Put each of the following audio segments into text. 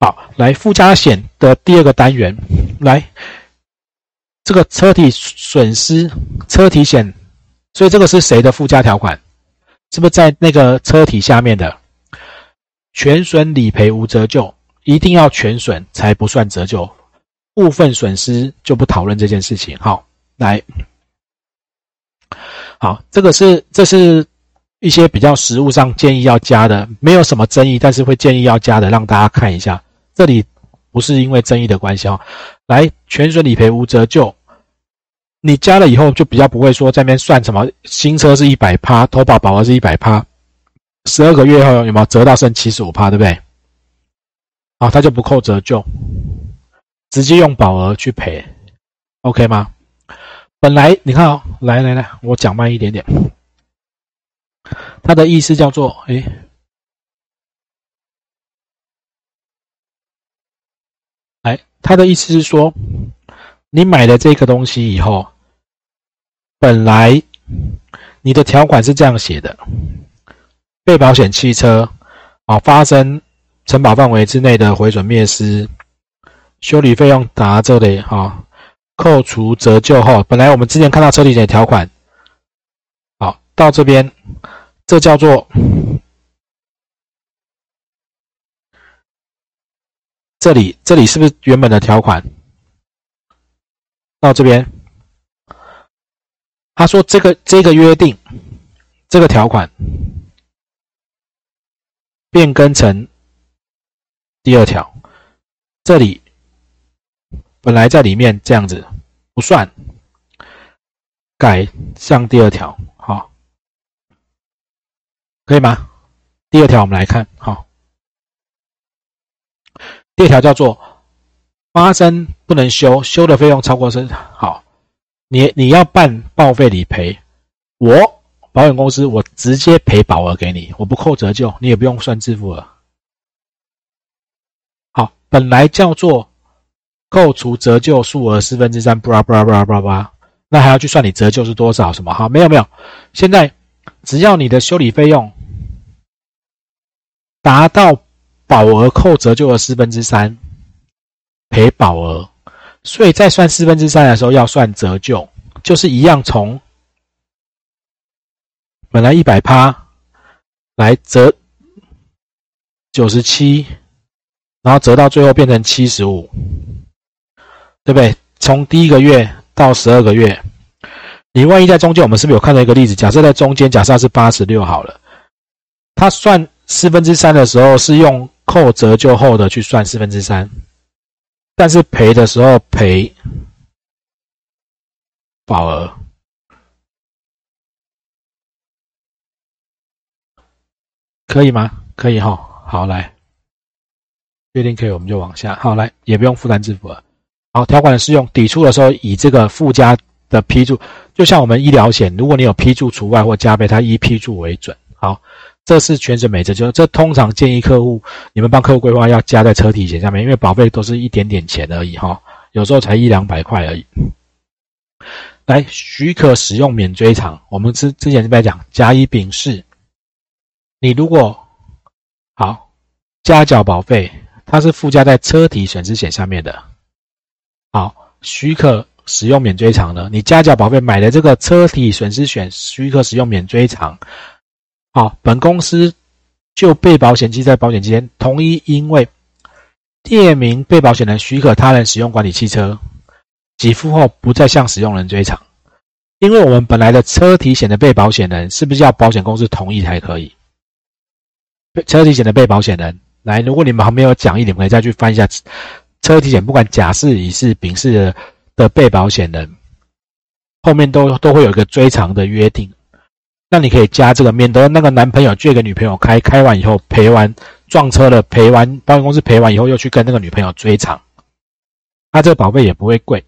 好，来附加险的第二个单元，来这个车体损失车体险，所以这个是谁的附加条款？是不是在那个车体下面的全损理赔无折旧？一定要全损才不算折旧，部分损失就不讨论这件事情。好，来，好，这个是这是一些比较实务上建议要加的，没有什么争议，但是会建议要加的，让大家看一下。这里不是因为争议的关系哦。来，全损理赔无折旧，你加了以后就比较不会说在那边算什么新车是一百趴，投保保额是一百趴，十二个月后有没有折到剩七十五趴，对不对？啊，他就不扣折旧，直接用保额去赔，OK 吗？本来你看哦，来来来，我讲慢一点点。他的意思叫做，哎，哎，他的意思是说，你买了这个东西以后，本来你的条款是这样写的：被保险汽车啊发生。承保范围之内的毁损灭失，修理费用达这里哈，扣除折旧后，本来我们之前看到车体险条款，好到这边，这叫做这里这里是不是原本的条款？到这边，他说这个这个约定，这个条款变更成。第二条，这里本来在里面这样子不算，改向第二条，好，可以吗？第二条我们来看，好，第二条叫做发生不能修，修的费用超过是好，你你要办报废理赔，我保险公司我直接赔保额给你，我不扣折旧，你也不用算支付额。好本来叫做扣除折旧数额四分之三，布拉布拉布拉布拉，那还要去算你折旧是多少？什么？好，没有没有。现在只要你的修理费用达到保额扣折旧的四分之三，赔保额，所以在算四分之三的时候要算折旧，就是一样从本来一百趴来折九十七。然后折到最后变成七十五，对不对？从第一个月到十二个月，你万一在中间，我们是不是有看到一个例子？假设在中间，假设是八十六好了，他算四分之三的时候是用扣折旧后的去算四分之三，但是赔的时候赔保额，可以吗？可以哈，好来。确定可以，我们就往下。好，来也不用负担支付了。好，条款的适用，抵触的时候以这个附加的批注，就像我们医疗险，如果你有批注除外或加倍，它依批注为准。好，这是全省每折，就这通常建议客户你们帮客户规划要加在车体险下面，因为保费都是一点点钱而已哈，有时候才一两百块而已。来，许可使用免追偿，我们之之前是在讲甲乙丙是，你如果好加缴保费。它是附加在车体损失险下面的，好，许可使用免追偿的，你加缴保费买的这个车体损失险，许可使用免追偿。好，本公司就被保险期在保险期间，同一因为列明被保险人许可他人使用管理汽车，给付后不再向使用人追偿。因为我们本来的车体险的被保险人是不是要保险公司同意才可以？车体险的被保险人。来，如果你们还没有讲义，你们可以再去翻一下车体险，不管甲是、乙是、丙是的被保险人，后面都都会有一个追偿的约定。那你可以加这个，免得那个男朋友借给女朋友开，开完以后赔完撞车了，赔完保险公司赔完以后又去跟那个女朋友追偿，他这个保费也不会贵，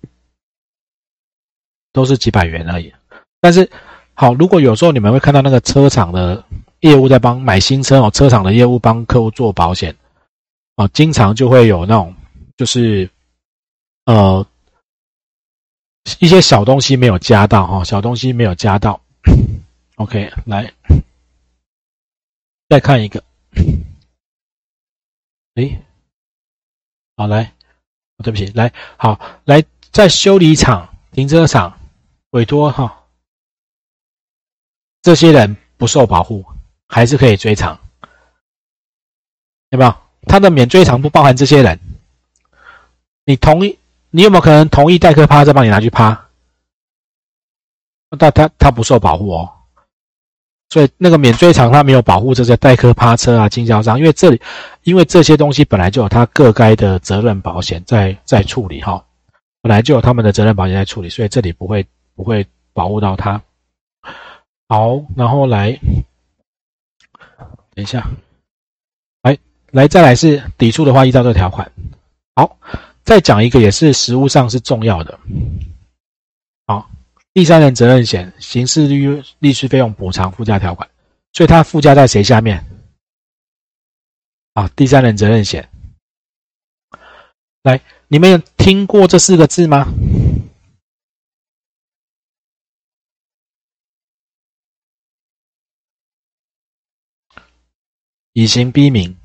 都是几百元而已。但是好，如果有时候你们会看到那个车厂的。业务在帮买新车哦，车厂的业务帮客户做保险，哦，经常就会有那种，就是呃一些小东西没有加到哈，小东西没有加到。OK，来再看一个，诶，好，来，对不起，来，好，来，在修理厂、停车场委托哈，这些人不受保护，还是可以追偿，有没有？他的免追偿不包含这些人。你同意？你有没有可能同意代客趴再帮你拿去趴？但他他不受保护哦。所以那个免追偿他没有保护这些代客趴车啊、经销商，因为这里因为这些东西本来就有他各该的责任保险在在处理哈，本来就有他们的责任保险在处理，所以这里不会不会保护到他。好，然后来，等一下，来来再来是抵触的话，依照这个条款。好，再讲一个也是实务上是重要的。好。第三人责任险刑事律律师费用补偿附加条款，所以它附加在谁下面？啊，第三人责任险。来，你们有听过这四个字吗？以刑逼民。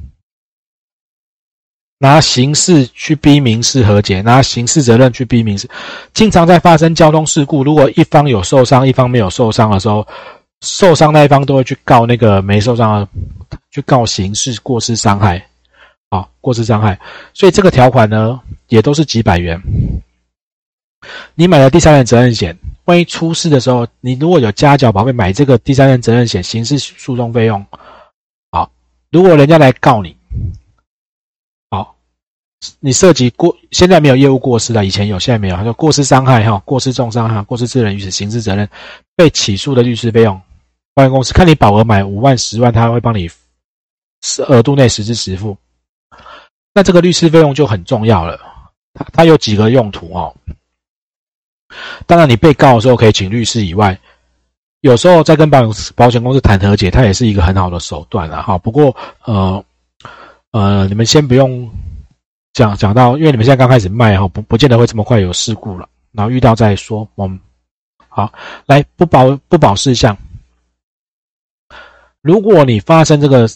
拿刑事去逼民事和解，拿刑事责任去逼民事，经常在发生交通事故，如果一方有受伤，一方没有受伤的时候，受伤那一方都会去告那个没受伤的，去告刑事过失伤害，啊，过失伤害。所以这个条款呢，也都是几百元。你买了第三人责任险，万一出事的时候，你如果有加缴保费买这个第三人责任险，刑事诉讼费用，好，如果人家来告你。你涉及过，现在没有业务过失了，以前有，现在没有。他说过失伤害哈，过失重伤哈，过失致人于死，刑事责任，被起诉的律师费用，保险公司看你保额买五万、十万，他会帮你额度内实支实付。那这个律师费用就很重要了，它它有几个用途哦。当然，你被告的时候可以请律师以外，有时候在跟保险保险公司谈和解，它也是一个很好的手段了哈。不过呃呃，你们先不用。讲讲到，因为你们现在刚开始卖哈，不不见得会这么快有事故了，然后遇到再说。我们好来不保不保事项。如果你发生这个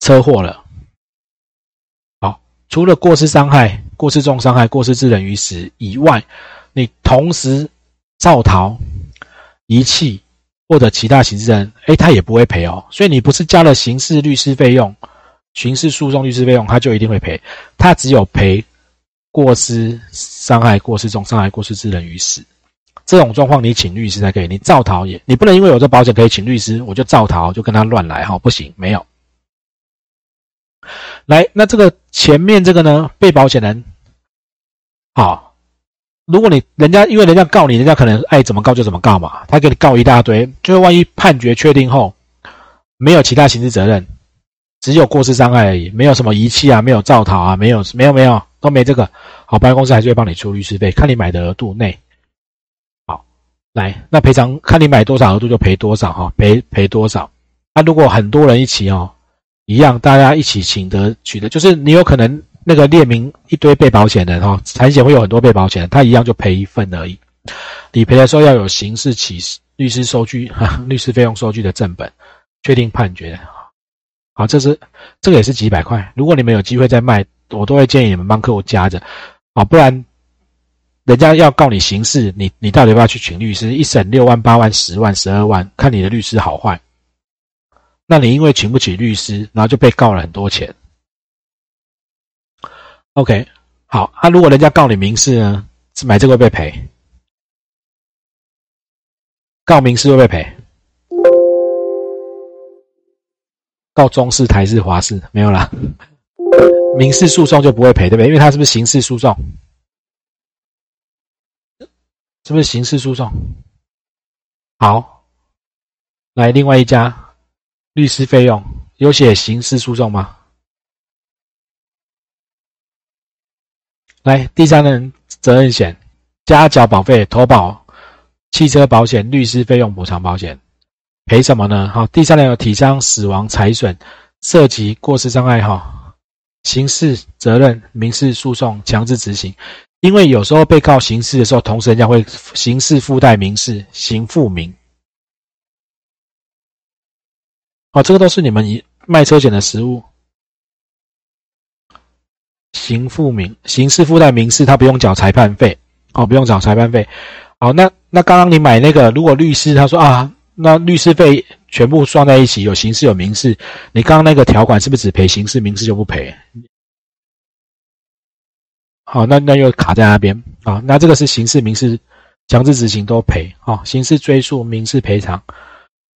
车祸了，好，除了过失伤害、过失重伤害、过失致人于死以外，你同时造逃、遗弃或者其他刑事人，哎，他也不会赔哦。所以你不是加了刑事律师费用。刑事诉讼律师费用，他就一定会赔。他只有赔过失伤害、过失重伤害、过失致人于死这种状况，你请律师才可以。你造逃也，你不能因为有这保险可以请律师，我就造逃就跟他乱来哈，不行，没有。来，那这个前面这个呢？被保险人，好，如果你人家因为人家告你，人家可能爱怎么告就怎么告嘛，他给你告一大堆，最后万一判决确定后，没有其他刑事责任。只有过失伤害而已，没有什么遗弃啊，没有造逃啊，没有没有没有都没这个。好，保险公司还是会帮你出律师费，看你买的额度内。好，来，那赔偿看你买多少额度就赔多少哈，赔赔多少。那如果很多人一起哦，一样大家一起请得取得，就是你有可能那个列明一堆被保险人哈，产险会有很多被保险人，他一样就赔一份而已。理赔的时候要有刑事起诉律师收据哈，律师费用收据的正本，确定判决。好，这是这个也是几百块。如果你们有机会再卖，我都会建议你们帮客户加着，啊，不然人家要告你刑事，你你到底要不要去请律师？一审六万、八万、十万、十二万，看你的律师好坏。那你因为请不起律师，然后就被告了很多钱。OK，好，那如果人家告你民事呢？买这个会被赔，告民事会被赔。告中式、台式、华式没有啦，民事诉讼就不会赔，对不对？因为它是不是刑事诉讼？是不是刑事诉讼？好，来另外一家律师费用有写刑事诉讼吗？来第三人责任险加缴保费投保汽车保险律师费用补偿保险。赔什么呢？好，第三类有体伤、死亡、财损，涉及过失伤害，哈，刑事责任、民事诉讼、强制执行。因为有时候被告刑事的时候，同时人家会刑事附带民事，刑附民。好，这个都是你们一卖车险的实物。刑附民刑事附带民事，他不用缴裁判费，哦，不用缴裁判费。好，那那刚刚你买那个，如果律师他说啊，那律师费全部算在一起，有刑事有民事，你刚刚那个条款是不是只赔刑事，民事就不赔？好，那那又卡在那边啊？那这个是刑事民事强制执行都赔啊？刑事追诉，民事赔偿。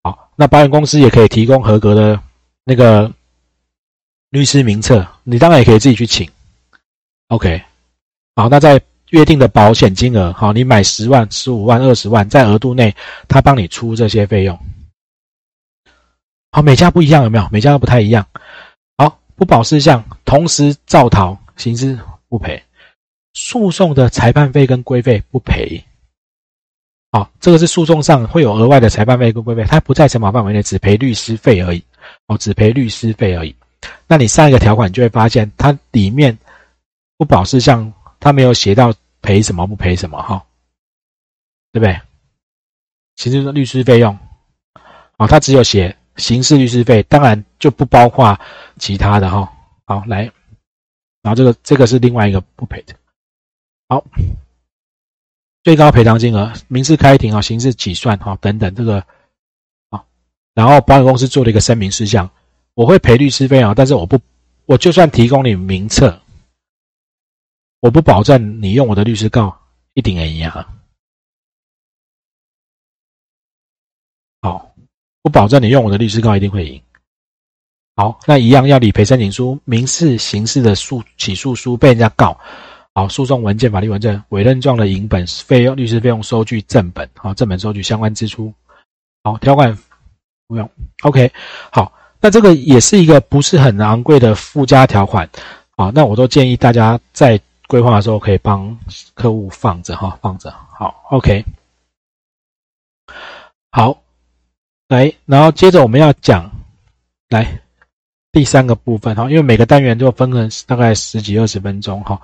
好，那保险公司也可以提供合格的那个律师名册，你当然也可以自己去请。OK，好，那在约定的保险金额，好，你买十万、十五万、二十万，在额度内，他帮你出这些费用。好，每家不一样，有没有？每家都不太一样。好，不保事项，同时造逃，刑事不赔。诉讼的裁判费跟规费不赔，好，这个是诉讼上会有额外的裁判费跟规费，它不在承保范围内，只赔律师费而已，哦，只赔律师费而已。那你上一个条款就会发现，它里面不保事项，他没有写到赔什么不赔什么，哈，对不对？其实律师费用，啊，他只有写刑事律师费，当然就不包括其他的，哈。好，来，然后这个这个是另外一个不赔的。好，最高赔偿金额、民事开庭啊、刑事起算哈等等，这个啊，然后保险公司做了一个声明事项，我会赔律师费啊，但是我不，我就算提供你名册，我不保证你用我的律师告一定也一样。好，不保证你用我的律师告一定会赢。好，那一样要理赔申请书、民事、刑事的诉起诉书被人家告。好，诉讼文件、法律文件、委任状的影本、费用、律师费用收据正本，好，正本收据相关支出，好，条款不用，OK，好，那这个也是一个不是很昂贵的附加条款，好，那我都建议大家在规划的时候可以帮客户放着哈，放着，好，OK，好，来，然后接着我们要讲，来第三个部分哈，因为每个单元就分成大概十几二十分钟哈。